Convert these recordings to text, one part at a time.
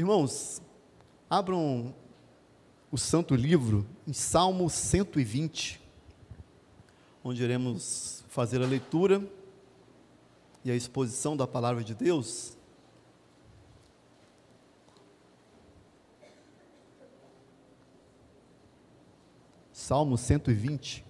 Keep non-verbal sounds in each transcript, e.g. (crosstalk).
Irmãos, abram o santo livro em Salmo 120, onde iremos fazer a leitura e a exposição da palavra de Deus. Salmo 120.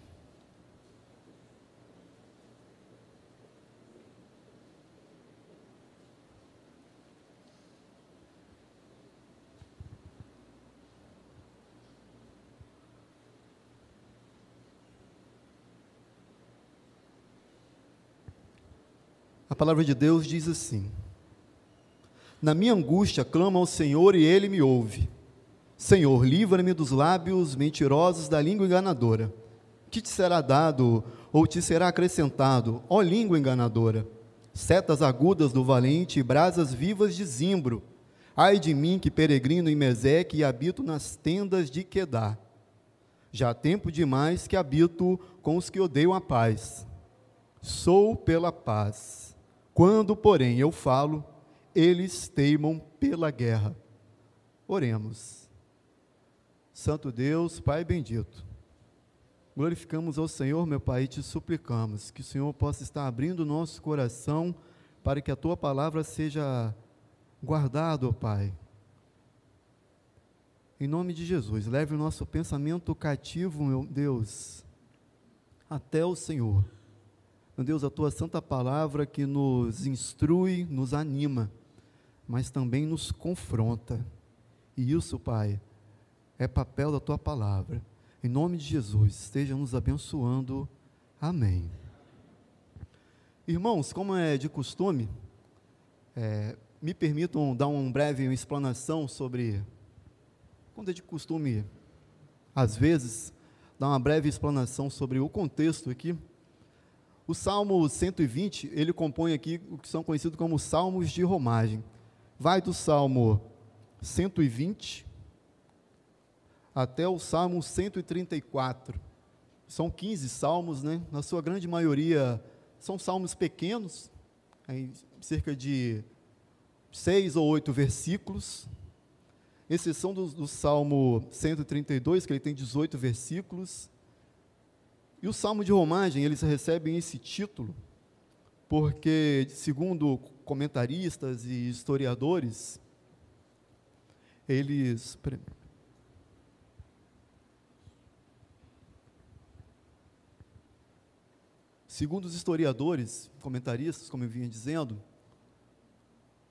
Palavra de Deus diz assim: Na minha angústia clamo ao Senhor e ele me ouve. Senhor, livra-me dos lábios mentirosos da língua enganadora. Que te será dado ou te será acrescentado, ó língua enganadora? Setas agudas do valente e brasas vivas de zimbro. Ai de mim que peregrino em Meseque e habito nas tendas de Quedá. Já há tempo demais que habito com os que odeiam a paz. Sou pela paz quando, porém, eu falo, eles teimam pela guerra. Oremos. Santo Deus, Pai bendito, glorificamos ao Senhor, meu Pai, e te suplicamos que o Senhor possa estar abrindo o nosso coração para que a tua palavra seja guardada, Pai. Em nome de Jesus, leve o nosso pensamento cativo, meu Deus, até o Senhor meu Deus, a tua santa palavra que nos instrui, nos anima, mas também nos confronta. E isso, Pai, é papel da tua palavra. Em nome de Jesus, esteja nos abençoando. Amém. Irmãos, como é de costume, é, me permitam dar uma breve explanação sobre. Quando é de costume, às vezes, dar uma breve explanação sobre o contexto aqui o Salmo 120, ele compõe aqui o que são conhecidos como salmos de romagem. Vai do Salmo 120 até o Salmo 134. São 15 salmos, né? Na sua grande maioria são salmos pequenos, cerca de seis ou oito versículos, exceção do, do Salmo 132, que ele tem 18 versículos, e o Salmo de Romagem, eles recebem esse título porque, segundo comentaristas e historiadores, eles. Segundo os historiadores, comentaristas, como eu vinha dizendo,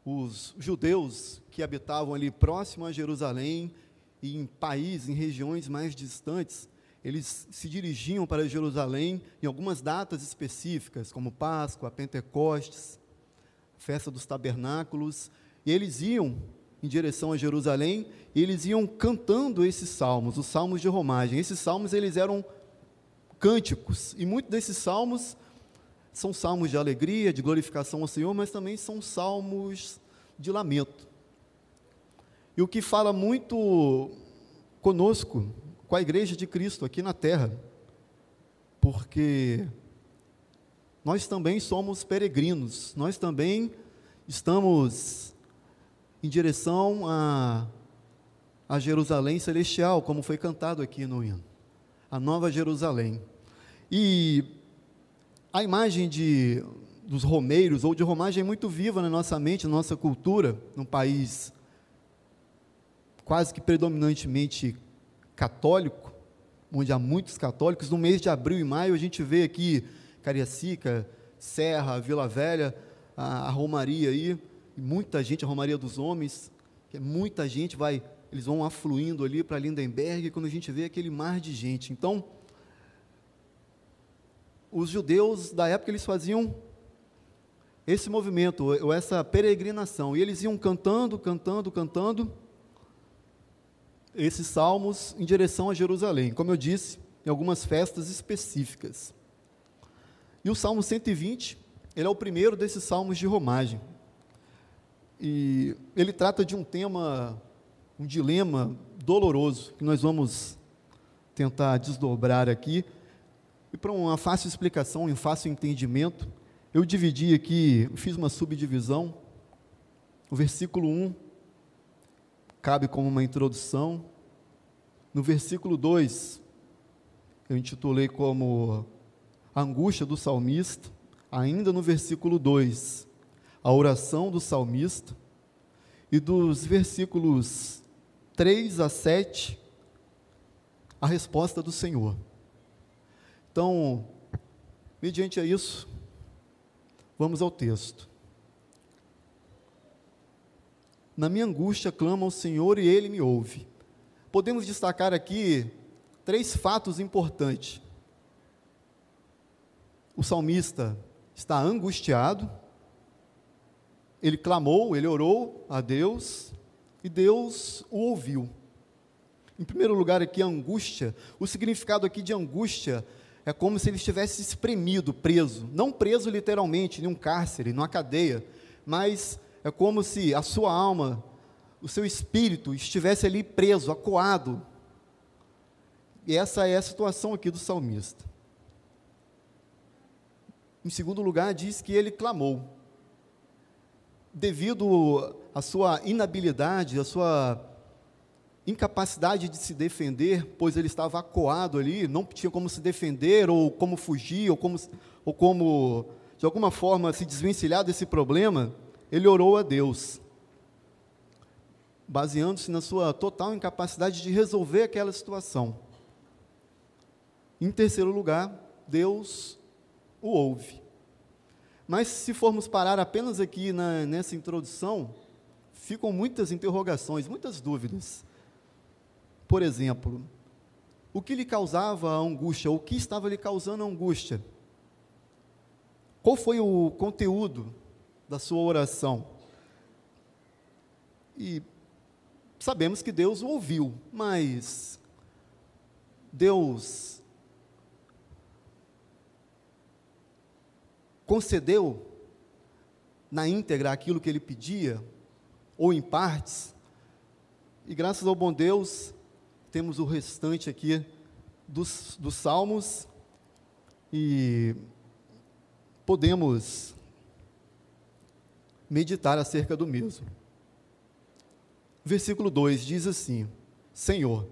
os judeus que habitavam ali próximo a Jerusalém e em países, em regiões mais distantes, eles se dirigiam para Jerusalém em algumas datas específicas, como Páscoa, Pentecostes, Festa dos Tabernáculos, e eles iam em direção a Jerusalém e eles iam cantando esses salmos, os salmos de romagem. Esses salmos eles eram cânticos, e muitos desses salmos são salmos de alegria, de glorificação ao Senhor, mas também são salmos de lamento. E o que fala muito conosco com a igreja de Cristo aqui na terra, porque nós também somos peregrinos, nós também estamos em direção a, a Jerusalém celestial, como foi cantado aqui no hino, a Nova Jerusalém. E a imagem de, dos romeiros ou de romagem é muito viva na nossa mente, na nossa cultura, num país quase que predominantemente católico, onde há muitos católicos, no mês de abril e maio a gente vê aqui Cariacica, Serra, Vila Velha, a, a Romaria aí, muita gente, a Romaria dos Homens, é muita gente vai, eles vão afluindo ali para Lindenberg, quando a gente vê aquele mar de gente. Então, os judeus da época eles faziam esse movimento, ou essa peregrinação, e eles iam cantando, cantando, cantando, esses salmos em direção a Jerusalém, como eu disse, em algumas festas específicas. E o Salmo 120, ele é o primeiro desses salmos de romagem. E ele trata de um tema, um dilema doloroso, que nós vamos tentar desdobrar aqui. E para uma fácil explicação, um fácil entendimento, eu dividi aqui, fiz uma subdivisão. O versículo 1 cabe como uma introdução. No versículo 2, eu intitulei como Angústia do Salmista. Ainda no versículo 2, a oração do salmista. E dos versículos 3 a 7, a resposta do Senhor. Então, mediante a isso, vamos ao texto. Na minha angústia clamo ao Senhor e ele me ouve. Podemos destacar aqui três fatos importantes. O salmista está angustiado, ele clamou, ele orou a Deus e Deus o ouviu. Em primeiro lugar, aqui, angústia. O significado aqui de angústia é como se ele estivesse espremido, preso. Não preso literalmente, em um cárcere, numa cadeia, mas é como se a sua alma, o seu espírito estivesse ali preso, acuado. E essa é a situação aqui do salmista. Em segundo lugar, diz que ele clamou. Devido à sua inabilidade, à sua incapacidade de se defender, pois ele estava acuado ali, não tinha como se defender, ou como fugir, ou como, ou como de alguma forma se desvencilhar desse problema, ele orou a Deus, baseando-se na sua total incapacidade de resolver aquela situação. Em terceiro lugar, Deus o ouve. Mas se formos parar apenas aqui na, nessa introdução, ficam muitas interrogações, muitas dúvidas. Por exemplo, o que lhe causava a angústia? O que estava lhe causando a angústia? Qual foi o conteúdo da sua oração. E sabemos que Deus o ouviu, mas Deus concedeu na íntegra aquilo que ele pedia, ou em partes, e graças ao bom Deus, temos o restante aqui dos, dos salmos, e podemos meditar acerca do mesmo. Versículo 2 diz assim: Senhor,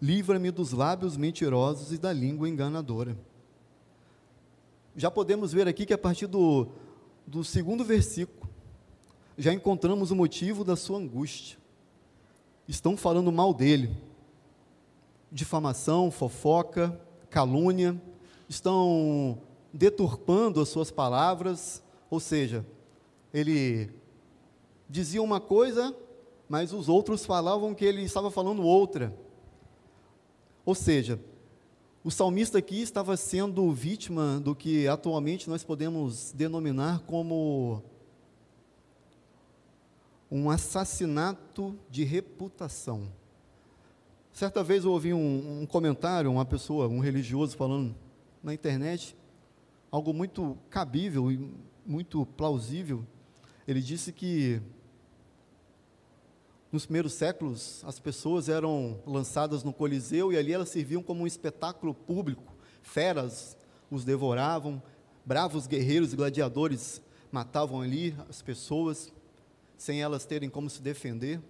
livra-me dos lábios mentirosos e da língua enganadora. Já podemos ver aqui que a partir do, do segundo versículo, já encontramos o motivo da sua angústia. Estão falando mal dele. Difamação, fofoca, calúnia, estão deturpando as suas palavras, ou seja, ele dizia uma coisa, mas os outros falavam que ele estava falando outra. Ou seja, o salmista aqui estava sendo vítima do que atualmente nós podemos denominar como um assassinato de reputação. Certa vez eu ouvi um, um, comentário, uma pessoa, um religioso falando na internet, algo muito cabível e muito plausível, ele disse que nos primeiros séculos as pessoas eram lançadas no Coliseu e ali elas serviam como um espetáculo público. Feras os devoravam, bravos guerreiros e gladiadores matavam ali as pessoas sem elas terem como se defender.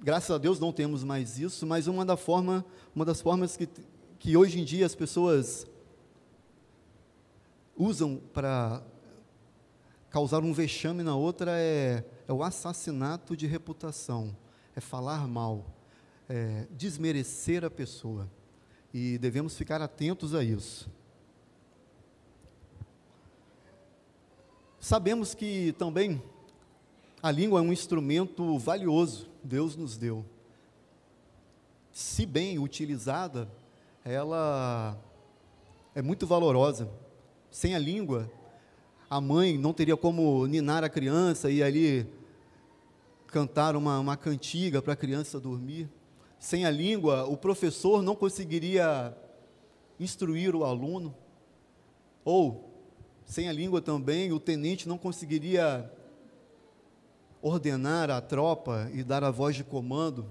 Graças a Deus não temos mais isso, mas uma, da forma, uma das formas que, que hoje em dia as pessoas usam para causar um vexame na outra é, é o assassinato de reputação, é falar mal, é desmerecer a pessoa. E devemos ficar atentos a isso. Sabemos que também a língua é um instrumento valioso, Deus nos deu. Se bem utilizada, ela é muito valorosa. Sem a língua, a mãe não teria como ninar a criança e ali cantar uma, uma cantiga para a criança dormir. Sem a língua, o professor não conseguiria instruir o aluno. Ou, sem a língua também, o tenente não conseguiria ordenar a tropa e dar a voz de comando.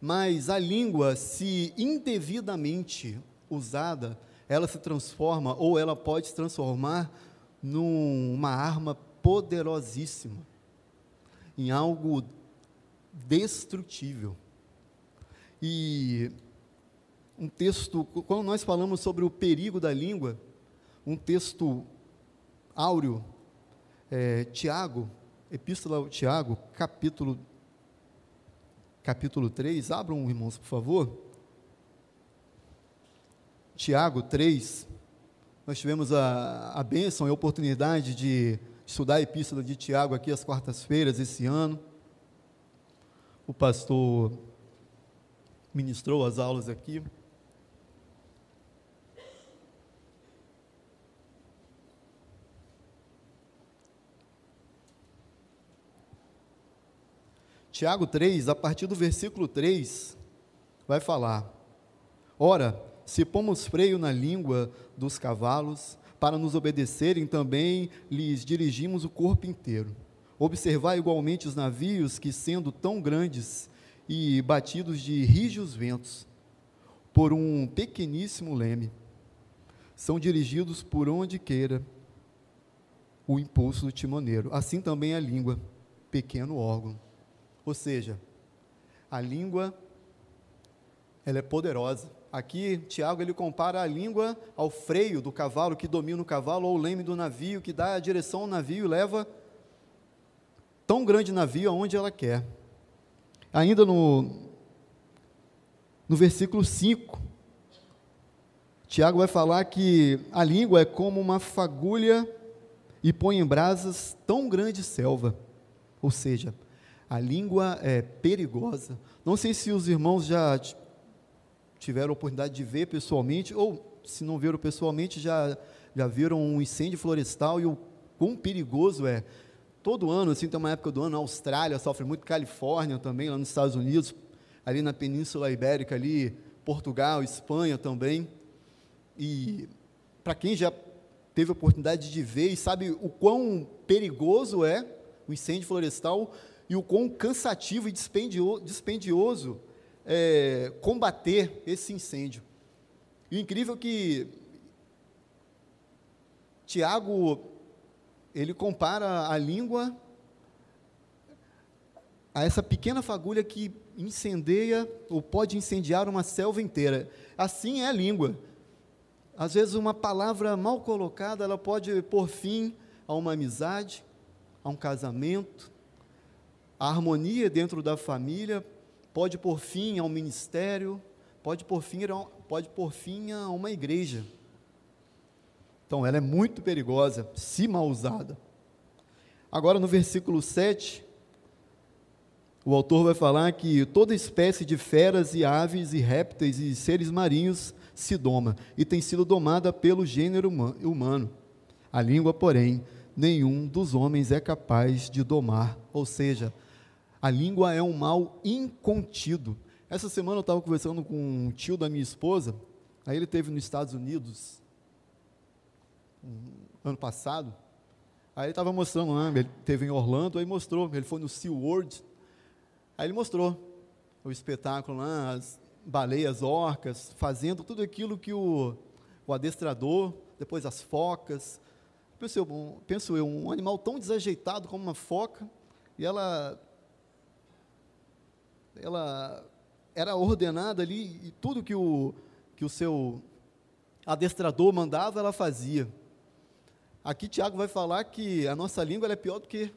Mas a língua, se indevidamente usada, ela se transforma ou ela pode se transformar numa arma poderosíssima, em algo destrutível. E um texto, quando nós falamos sobre o perigo da língua, um texto áureo, é, Tiago, Epístola ao Tiago, capítulo, capítulo 3, abram, irmãos, por favor. Tiago 3, nós tivemos a, a bênção e a oportunidade de estudar a Epístola de Tiago aqui às quartas-feiras esse ano. O pastor ministrou as aulas aqui. Tiago 3, a partir do versículo 3, vai falar: Ora, se pomos freio na língua dos cavalos, para nos obedecerem, também lhes dirigimos o corpo inteiro. Observar igualmente os navios que, sendo tão grandes e batidos de rígidos ventos, por um pequeníssimo leme, são dirigidos por onde queira o impulso do timoneiro. Assim também a língua, pequeno órgão ou seja, a língua ela é poderosa. Aqui, Tiago ele compara a língua ao freio do cavalo que domina o cavalo ou o leme do navio que dá a direção ao navio e leva tão grande navio aonde ela quer. Ainda no no versículo 5, Tiago vai falar que a língua é como uma fagulha e põe em brasas tão grande selva. Ou seja, a língua é perigosa. Não sei se os irmãos já tiveram a oportunidade de ver pessoalmente, ou se não viram pessoalmente, já, já viram um incêndio florestal e o quão perigoso é. Todo ano, assim, tem uma época do ano, a Austrália sofre muito, Califórnia também, lá nos Estados Unidos, ali na Península Ibérica, ali, Portugal, Espanha também. E para quem já teve a oportunidade de ver e sabe o quão perigoso é o incêndio florestal, e o quão cansativo e dispendioso é, combater esse incêndio. E o incrível é que Tiago ele compara a língua a essa pequena fagulha que incendeia ou pode incendiar uma selva inteira. Assim é a língua. Às vezes uma palavra mal colocada, ela pode pôr fim a uma amizade, a um casamento, a harmonia dentro da família pode pôr fim ao ministério, pode pôr fim, pode pôr fim a uma igreja. Então, ela é muito perigosa, se mal usada. Agora, no versículo 7, o autor vai falar que toda espécie de feras e aves e répteis e seres marinhos se doma e tem sido domada pelo gênero humano. A língua, porém, nenhum dos homens é capaz de domar, ou seja, a língua é um mal incontido. Essa semana eu estava conversando com um tio da minha esposa, aí ele teve nos Estados Unidos, ano passado, aí ele estava mostrando lá, ele teve em Orlando, aí mostrou, ele foi no SeaWorld, aí ele mostrou o espetáculo lá, as baleias, orcas, fazendo tudo aquilo que o, o adestrador, depois as focas, penso eu, penso eu, um animal tão desajeitado como uma foca, e ela ela era ordenada ali e tudo que o, que o seu adestrador mandava, ela fazia. Aqui Tiago vai falar que a nossa língua é pior do que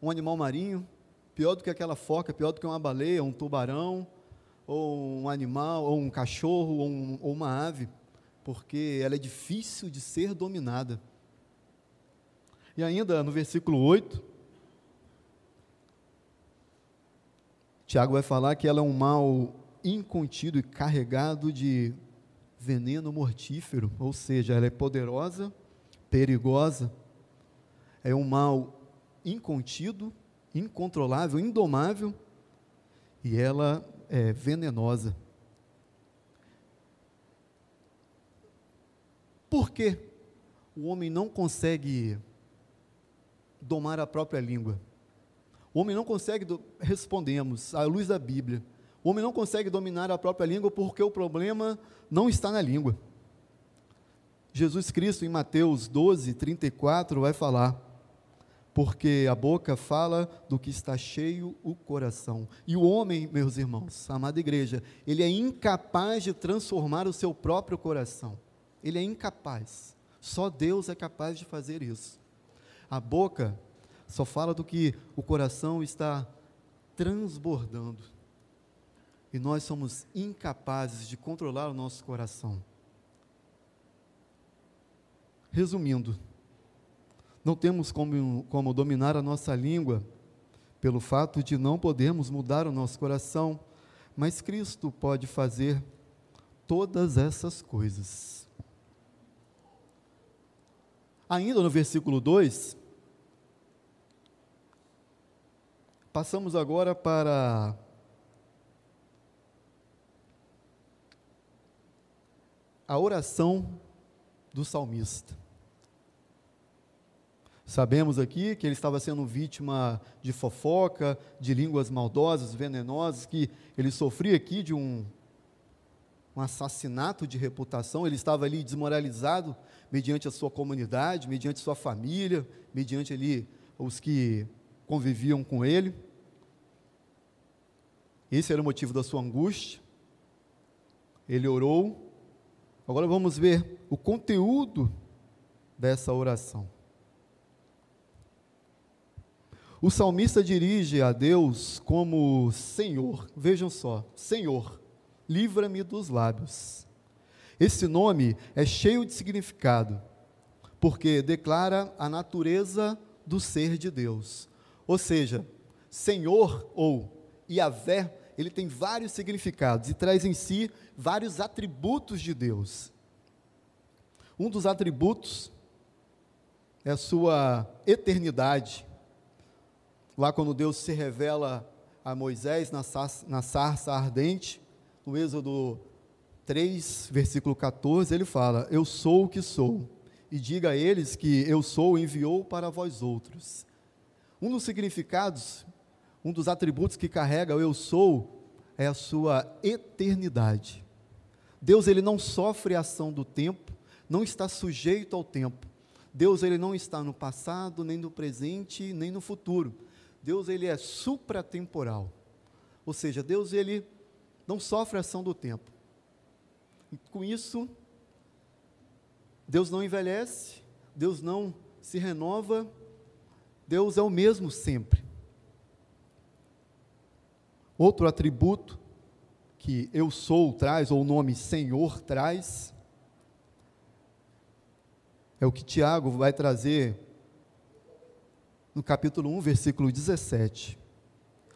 um animal marinho, pior do que aquela foca, pior do que uma baleia, um tubarão, ou um animal, ou um cachorro, ou, um, ou uma ave, porque ela é difícil de ser dominada. E ainda no versículo 8, Tiago vai falar que ela é um mal incontido e carregado de veneno mortífero, ou seja, ela é poderosa, perigosa, é um mal incontido, incontrolável, indomável, e ela é venenosa. Por que o homem não consegue domar a própria língua? O homem não consegue, do... respondemos, à luz da Bíblia, o homem não consegue dominar a própria língua porque o problema não está na língua. Jesus Cristo, em Mateus 12, 34, vai falar: porque a boca fala do que está cheio o coração. E o homem, meus irmãos, amada igreja, ele é incapaz de transformar o seu próprio coração. Ele é incapaz. Só Deus é capaz de fazer isso. A boca só fala do que o coração está transbordando. E nós somos incapazes de controlar o nosso coração. Resumindo, não temos como, como dominar a nossa língua pelo fato de não podermos mudar o nosso coração, mas Cristo pode fazer todas essas coisas. Ainda no versículo 2, passamos agora para a oração do salmista. Sabemos aqui que ele estava sendo vítima de fofoca, de línguas maldosas, venenosas, que ele sofria aqui de um, um assassinato de reputação, ele estava ali desmoralizado mediante a sua comunidade, mediante sua família, mediante ali os que conviviam com ele. Esse era o motivo da sua angústia. Ele orou. Agora vamos ver o conteúdo dessa oração. O salmista dirige a Deus como Senhor, vejam só, Senhor, livra-me dos lábios. Esse nome é cheio de significado, porque declara a natureza do ser de Deus. Ou seja, Senhor ou Yahvé, ele tem vários significados e traz em si vários atributos de Deus. Um dos atributos é a sua eternidade Lá quando Deus se revela a Moisés na sarça, ardente, no Êxodo 3, versículo 14, ele fala: Eu sou o que sou, e diga a eles que eu sou enviou para vós outros. Um dos significados, um dos atributos que carrega o eu sou é a sua eternidade. Deus ele não sofre a ação do tempo, não está sujeito ao tempo. Deus ele não está no passado, nem no presente, nem no futuro. Deus ele é supratemporal. Ou seja, Deus ele não sofre a ação do tempo. E com isso, Deus não envelhece, Deus não se renova, Deus é o mesmo sempre. Outro atributo que eu sou traz, ou o nome Senhor traz, é o que Tiago vai trazer no capítulo 1, versículo 17.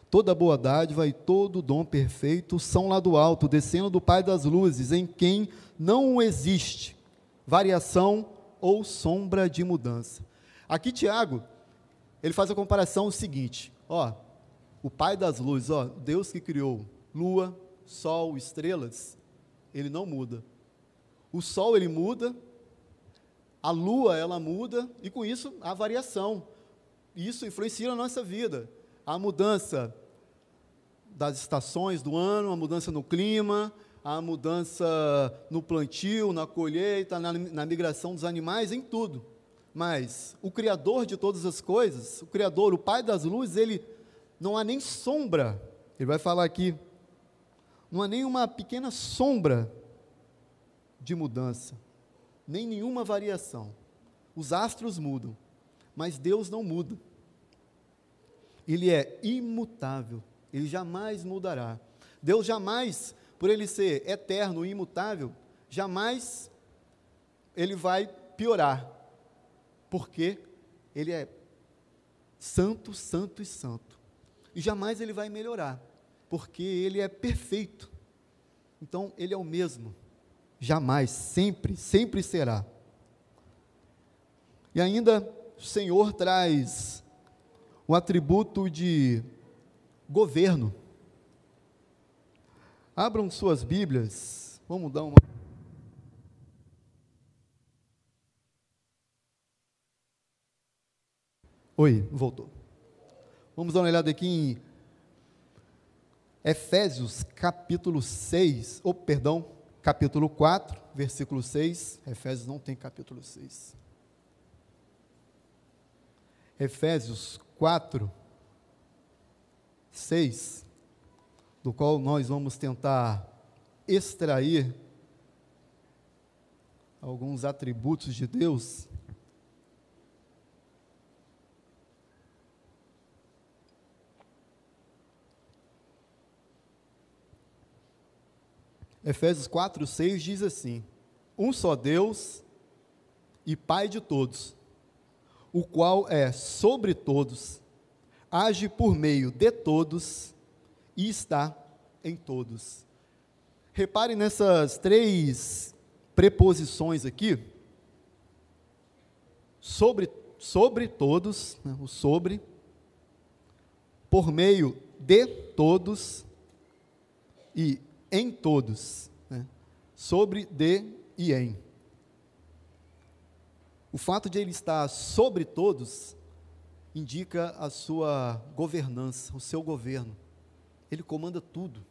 Toda boa dádiva e todo dom perfeito são lá do alto, descendo do Pai das luzes, em quem não existe variação ou sombra de mudança. Aqui Tiago, ele faz a comparação seguinte, ó, o Pai das luzes, ó, Deus que criou lua, sol, estrelas, ele não muda. O sol ele muda, a lua ela muda e com isso há variação isso influencia na nossa vida. A mudança das estações do ano, a mudança no clima, a mudança no plantio, na colheita, na, na migração dos animais, em tudo. Mas o Criador de todas as coisas, o Criador, o Pai das luzes, ele não há nem sombra, ele vai falar aqui, não há nem uma pequena sombra de mudança, nem nenhuma variação. Os astros mudam, mas Deus não muda ele é imutável, ele jamais mudará. Deus jamais, por ele ser eterno e imutável, jamais ele vai piorar, porque ele é santo, santo e santo. E jamais ele vai melhorar, porque ele é perfeito. Então, ele é o mesmo, jamais, sempre, sempre será. E ainda o Senhor traz o atributo de governo. Abram suas Bíblias, vamos dar uma. Oi, voltou. Vamos dar uma olhada aqui em Efésios capítulo 6, ou perdão, capítulo 4, versículo 6. Efésios não tem capítulo 6. Efésios 4, 6, do qual nós vamos tentar extrair alguns atributos de Deus. Efésios 4, 6 diz assim: Um só Deus e Pai de todos, o qual é sobre todos, age por meio de todos e está em todos. Repare nessas três preposições aqui. Sobre, sobre todos, né, o sobre, por meio de todos e em todos. Né, sobre, de e em. O fato de ele estar sobre todos indica a sua governança, o seu governo. Ele comanda tudo.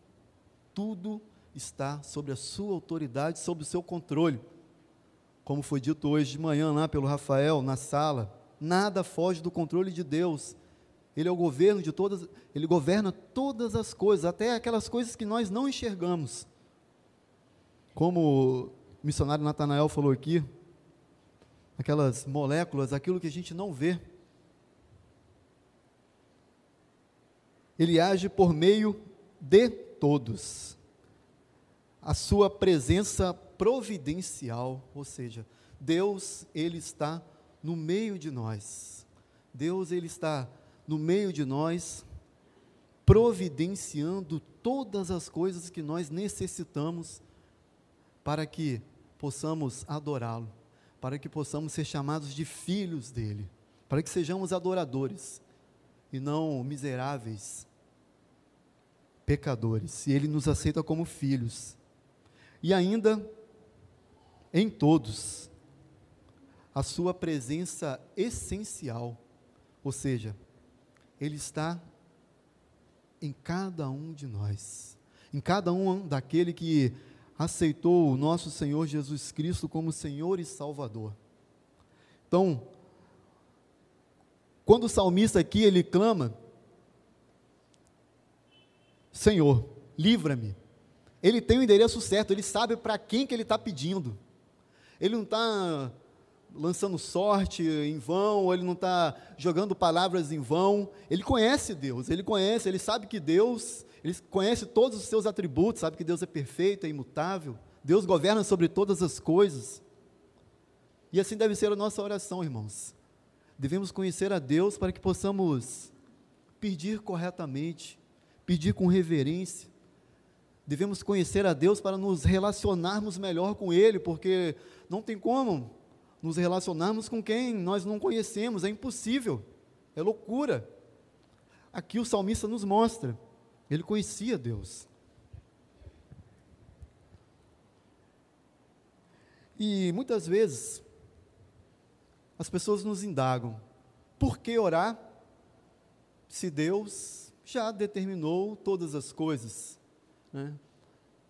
Tudo está sobre a sua autoridade, sob o seu controle. Como foi dito hoje de manhã lá pelo Rafael na sala, nada foge do controle de Deus. Ele é o governo de todas, ele governa todas as coisas, até aquelas coisas que nós não enxergamos. Como o missionário Natanael falou aqui, aquelas moléculas, aquilo que a gente não vê. Ele age por meio de todos. A sua presença providencial, ou seja, Deus, ele está no meio de nós. Deus, ele está no meio de nós, providenciando todas as coisas que nós necessitamos para que possamos adorá-lo, para que possamos ser chamados de filhos dele, para que sejamos adoradores e não miseráveis pecadores, e ele nos aceita como filhos. E ainda em todos a sua presença essencial, ou seja, ele está em cada um de nós, em cada um daquele que aceitou o nosso Senhor Jesus Cristo como Senhor e Salvador. Então, quando o salmista aqui ele clama, Senhor, livra-me. Ele tem o endereço certo, ele sabe para quem que ele está pedindo. Ele não está lançando sorte em vão, ele não está jogando palavras em vão. Ele conhece Deus, ele conhece, ele sabe que Deus, ele conhece todos os seus atributos, sabe que Deus é perfeito, é imutável. Deus governa sobre todas as coisas. E assim deve ser a nossa oração, irmãos. Devemos conhecer a Deus para que possamos pedir corretamente, pedir com reverência. Devemos conhecer a Deus para nos relacionarmos melhor com Ele, porque não tem como nos relacionarmos com quem nós não conhecemos, é impossível, é loucura. Aqui o salmista nos mostra, ele conhecia Deus. E muitas vezes as pessoas nos indagam: por que orar se Deus já determinou todas as coisas? Né?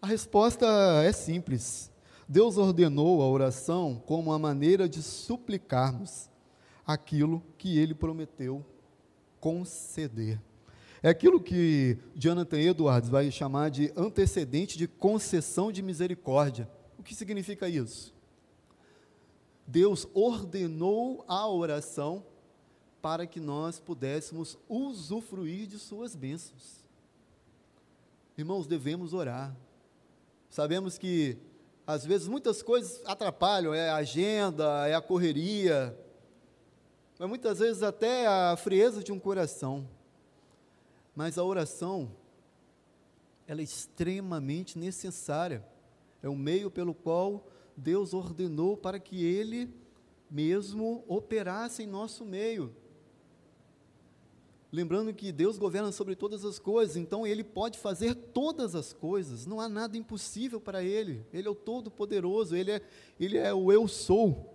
A resposta é simples. Deus ordenou a oração como uma maneira de suplicarmos aquilo que ele prometeu conceder. É aquilo que Jonathan Edwards vai chamar de antecedente de concessão de misericórdia. O que significa isso? Deus ordenou a oração para que nós pudéssemos usufruir de Suas bênçãos. Irmãos, devemos orar. Sabemos que, às vezes, muitas coisas atrapalham, é a agenda, é a correria, mas muitas vezes até a frieza de um coração. Mas a oração, ela é extremamente necessária. É o meio pelo qual Deus ordenou para que Ele mesmo operasse em nosso meio. Lembrando que Deus governa sobre todas as coisas, então Ele pode fazer todas as coisas, não há nada impossível para Ele, Ele é o Todo-Poderoso, ele é, ele é o Eu Sou.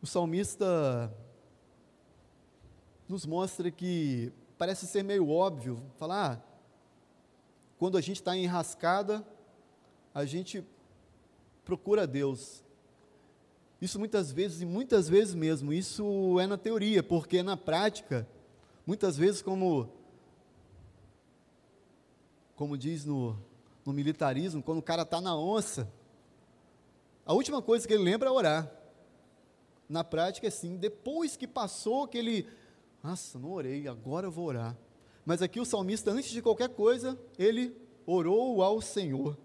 O salmista nos mostra que parece ser meio óbvio falar, ah, quando a gente está enrascada, a gente procura Deus. Isso muitas vezes, e muitas vezes mesmo, isso é na teoria, porque na prática, muitas vezes, como, como diz no, no militarismo, quando o cara está na onça, a última coisa que ele lembra é orar. Na prática, é assim, depois que passou que ele, nossa, não orei, agora eu vou orar. Mas aqui o salmista, antes de qualquer coisa, ele orou ao Senhor.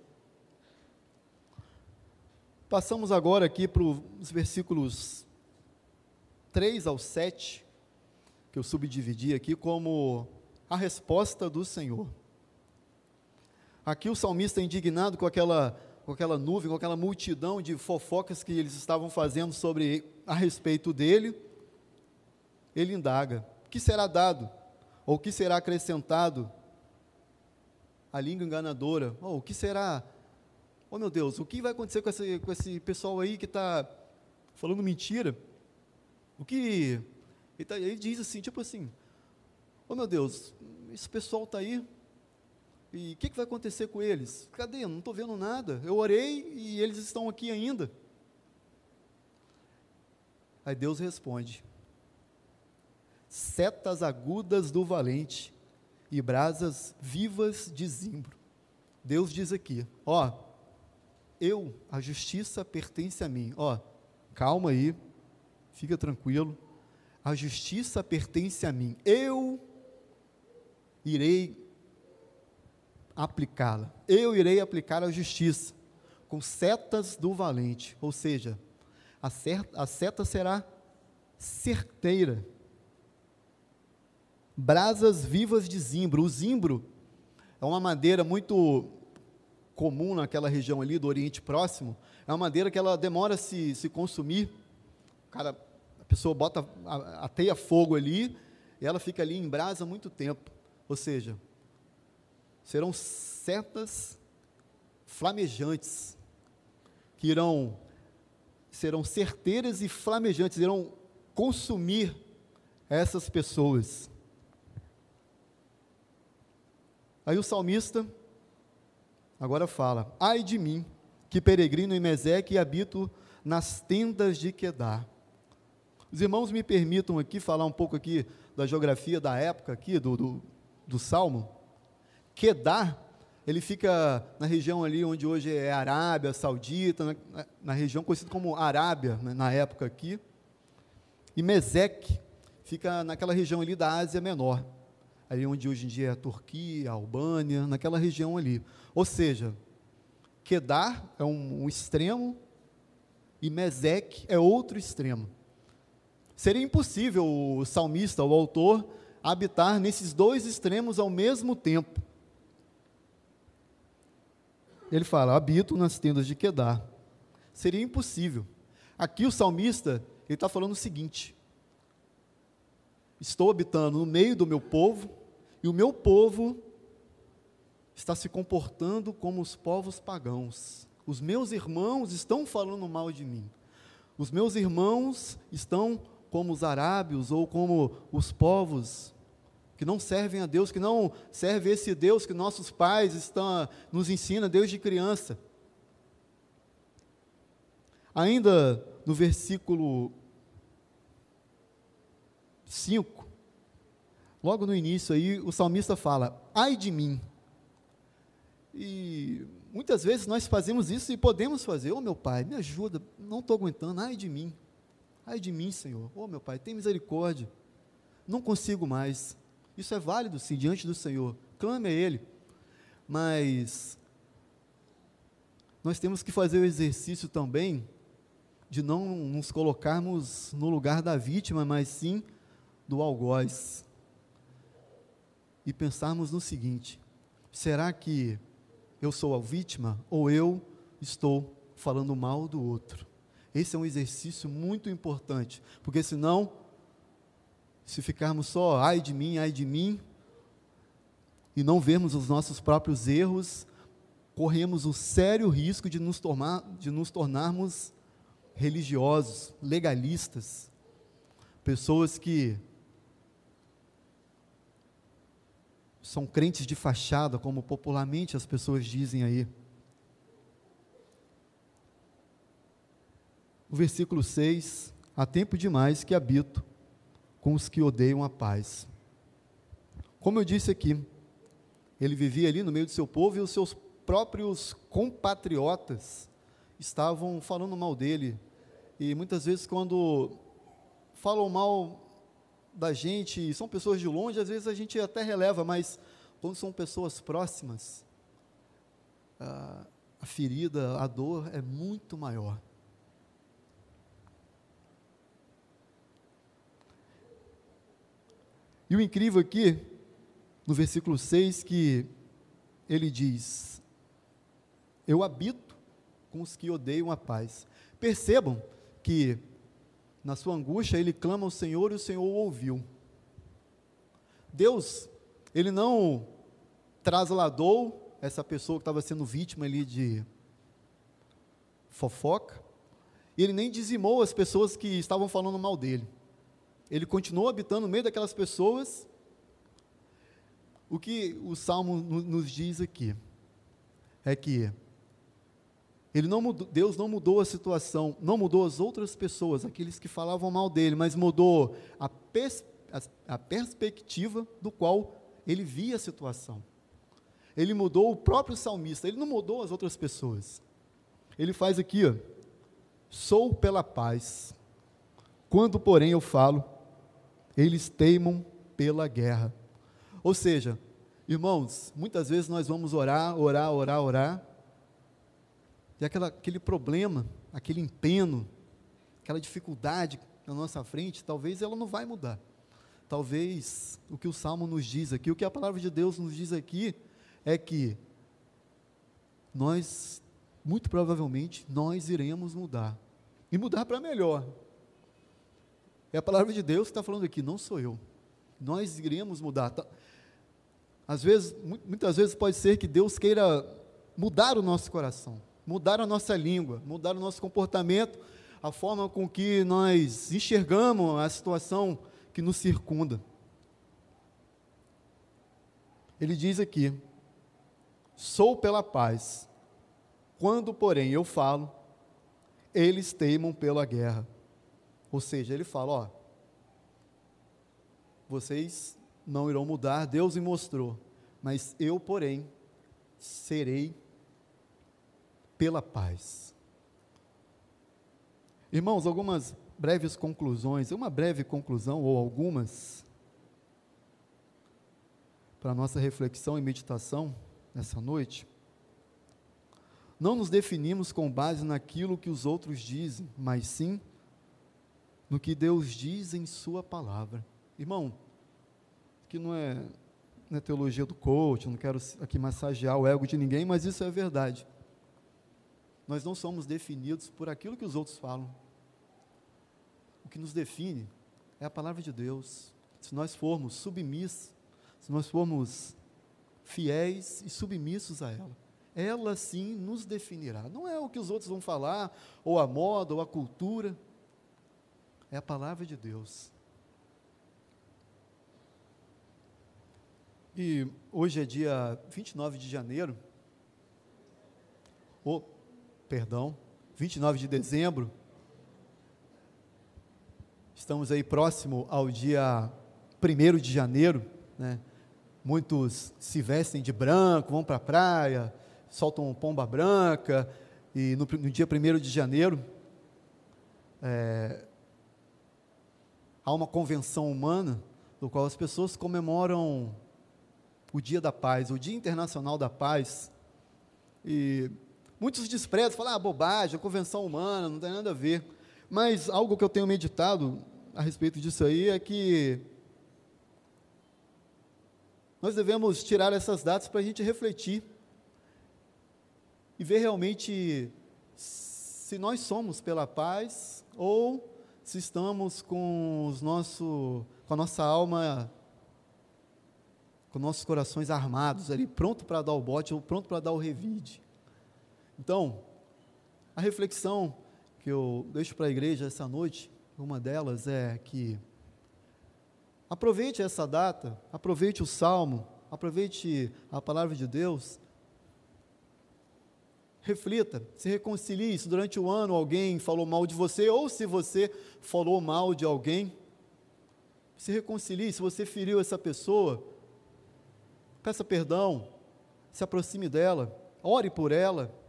Passamos agora aqui para os versículos 3 ao 7, que eu subdividi aqui como a resposta do Senhor. Aqui o salmista é indignado com aquela, com aquela nuvem, com aquela multidão de fofocas que eles estavam fazendo sobre a respeito dele. Ele indaga: que será dado? Ou que será acrescentado? A língua enganadora. Ou o que será Oh meu Deus, o que vai acontecer com esse, com esse pessoal aí que está falando mentira? O que. Ele, tá, ele, diz assim, tipo assim: Oh meu Deus, esse pessoal está aí, e o que, que, vai acontecer com eles? Cadê? Não estou vendo nada. Eu orei e eles estão aqui ainda. Aí Deus responde: Setas agudas do valente e brasas vivas de zimbro. Deus diz aqui: Ó, eu, a justiça pertence a mim. Ó, calma aí, fica tranquilo. A justiça pertence a mim. Eu irei aplicá-la. Eu irei aplicar a justiça com setas do valente. Ou seja, a, a seta será certeira. Brasas vivas de zimbro. O zimbro é uma madeira muito comum naquela região ali do Oriente Próximo, é uma madeira que ela demora a se, se consumir. O cara, a pessoa bota, ateia fogo ali, e ela fica ali em brasa muito tempo. Ou seja, serão setas flamejantes, que irão, serão certeiras e flamejantes, irão consumir essas pessoas. Aí o salmista Agora fala: Ai de mim, que peregrino em Meseque e habito nas tendas de Quedar. Os irmãos me permitam aqui falar um pouco aqui da geografia da época aqui, do, do, do Salmo. Quedar, ele fica na região ali onde hoje é Arábia Saudita, na, na região conhecida como Arábia, né, na época aqui. E Meseque fica naquela região ali da Ásia Menor ali onde hoje em dia é a Turquia, a Albânia, naquela região ali. Ou seja, Kedar é um, um extremo e Mesec é outro extremo. Seria impossível o salmista, o autor, habitar nesses dois extremos ao mesmo tempo. Ele fala: habito nas tendas de Kedar. Seria impossível. Aqui o salmista ele está falando o seguinte: estou habitando no meio do meu povo, e o meu povo está se comportando como os povos pagãos. Os meus irmãos estão falando mal de mim. Os meus irmãos estão como os arábios ou como os povos que não servem a Deus, que não servem esse Deus que nossos pais estão, nos ensina desde criança. Ainda no versículo 5, Logo no início aí, o salmista fala: ai de mim. E muitas vezes nós fazemos isso e podemos fazer. Ô oh, meu pai, me ajuda, não estou aguentando, ai de mim. Ai de mim, Senhor. Ô oh, meu pai, tem misericórdia. Não consigo mais. Isso é válido, sim, diante do Senhor. Clame a Ele. Mas nós temos que fazer o exercício também de não nos colocarmos no lugar da vítima, mas sim do algoz e pensarmos no seguinte: será que eu sou a vítima ou eu estou falando mal do outro? Esse é um exercício muito importante, porque senão, se ficarmos só ai de mim, ai de mim, e não vermos os nossos próprios erros, corremos o sério risco de nos, tornar, de nos tornarmos religiosos, legalistas, pessoas que são crentes de fachada, como popularmente as pessoas dizem aí. O versículo 6: Há tempo demais que habito com os que odeiam a paz. Como eu disse aqui, ele vivia ali no meio do seu povo e os seus próprios compatriotas estavam falando mal dele. E muitas vezes, quando falam mal da gente, são pessoas de longe, às vezes a gente até releva, mas quando são pessoas próximas, a, a ferida, a dor é muito maior. E o incrível aqui, no versículo 6, que ele diz: Eu habito com os que odeiam a paz. Percebam que, na sua angústia, ele clama ao Senhor e o Senhor o ouviu. Deus, ele não trasladou essa pessoa que estava sendo vítima ali de fofoca, ele nem dizimou as pessoas que estavam falando mal dele ele continuou habitando no meio daquelas pessoas. O que o Salmo nos diz aqui é que ele não mudou, Deus não mudou a situação, não mudou as outras pessoas, aqueles que falavam mal dele, mas mudou a, pers, a, a perspectiva do qual ele via a situação. Ele mudou o próprio salmista, ele não mudou as outras pessoas. Ele faz aqui, ó, sou pela paz. Quando, porém, eu falo, eles teimam pela guerra. Ou seja, irmãos, muitas vezes nós vamos orar, orar, orar, orar, e aquela, aquele problema, aquele empeno, aquela dificuldade na nossa frente, talvez ela não vai mudar. Talvez o que o Salmo nos diz aqui, o que a palavra de Deus nos diz aqui, é que nós, muito provavelmente, nós iremos mudar. E mudar para melhor. É a palavra de Deus que está falando aqui, não sou eu. Nós iremos mudar. Às vezes, muitas vezes pode ser que Deus queira mudar o nosso coração, mudar a nossa língua, mudar o nosso comportamento, a forma com que nós enxergamos a situação que nos circunda. Ele diz aqui: sou pela paz, quando, porém, eu falo, eles teimam pela guerra. Ou seja, ele fala: ó, vocês não irão mudar, Deus me mostrou, mas eu, porém, serei pela paz. Irmãos, algumas breves conclusões, uma breve conclusão ou algumas para nossa reflexão e meditação nessa noite. Não nos definimos com base naquilo que os outros dizem, mas sim no que Deus diz em Sua palavra. Irmão, que não é, não é teologia do coach, não quero aqui massagear o ego de ninguém, mas isso é verdade. Nós não somos definidos por aquilo que os outros falam. O que nos define é a palavra de Deus. Se nós formos submissos, se nós formos fiéis e submissos a ela, ela sim nos definirá. Não é o que os outros vão falar, ou a moda, ou a cultura é a palavra de Deus. E hoje é dia 29 de janeiro, ou, perdão, 29 de dezembro. Estamos aí próximo ao dia 1 de janeiro, né? Muitos se vestem de branco, vão para a praia, soltam pomba branca, e no, no dia 1 de janeiro, é, há uma convenção humana no qual as pessoas comemoram o Dia da Paz, o Dia Internacional da Paz. E muitos desprezam, falam, ah, bobagem, a convenção humana, não tem nada a ver. Mas algo que eu tenho meditado a respeito disso aí é que nós devemos tirar essas datas para a gente refletir e ver realmente se nós somos pela paz ou se estamos com, os nosso, com a nossa alma, com nossos corações armados ali, pronto para dar o bote ou pronto para dar o revide. Então, a reflexão que eu deixo para a igreja essa noite, uma delas é que aproveite essa data, aproveite o salmo, aproveite a palavra de Deus. Reflita, se reconcilie. Se durante o ano alguém falou mal de você, ou se você falou mal de alguém, se reconcilie. Se você feriu essa pessoa, peça perdão, se aproxime dela, ore por ela.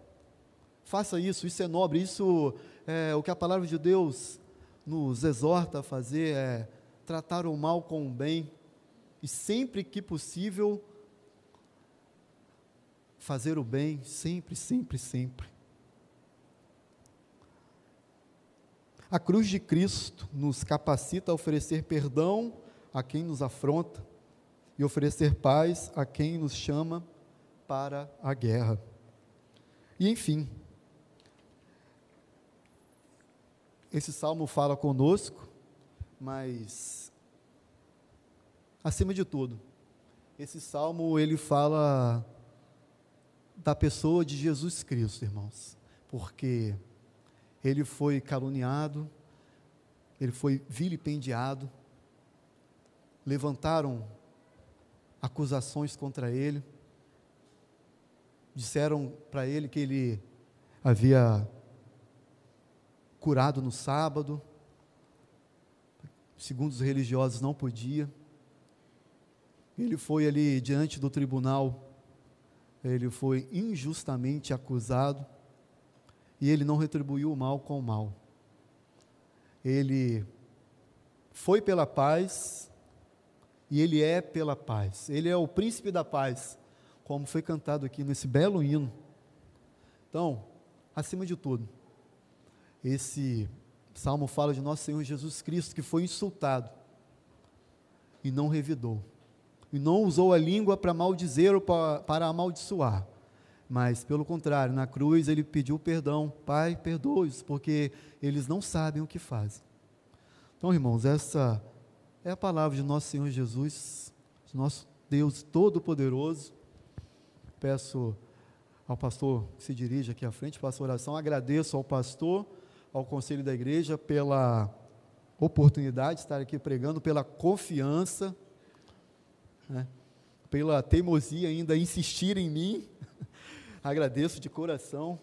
Faça isso, isso é nobre, isso é o que a palavra de Deus nos exorta a fazer, é tratar o mal com o bem e sempre que possível fazer o bem, sempre, sempre, sempre. A cruz de Cristo nos capacita a oferecer perdão a quem nos afronta e oferecer paz a quem nos chama para a guerra. E enfim, esse salmo fala conosco, mas acima de tudo, esse salmo ele fala da pessoa de Jesus Cristo, irmãos, porque ele foi caluniado, ele foi vilipendiado, levantaram acusações contra ele, disseram para ele que ele havia curado no sábado, segundo os religiosos não podia. Ele foi ali diante do tribunal, ele foi injustamente acusado e ele não retribuiu o mal com o mal. Ele foi pela paz e ele é pela paz. Ele é o príncipe da paz, como foi cantado aqui nesse belo hino. Então, acima de tudo, esse salmo fala de nosso Senhor Jesus Cristo que foi insultado e não revidou. E não usou a língua para maldizer ou para, amaldiçoar. Mas, pelo contrário, na cruz ele pediu perdão. Pai, perdoe-os, porque eles não sabem o que fazem. Então, irmãos, essa é a palavra de nosso Senhor Jesus, nosso Deus Todo-Poderoso. Peço ao pastor que se dirige aqui à frente, faça oração. Agradeço ao pastor ao conselho da igreja pela oportunidade de estar aqui pregando, pela confiança, né, pela teimosia ainda insistir em mim. (laughs) Agradeço de coração.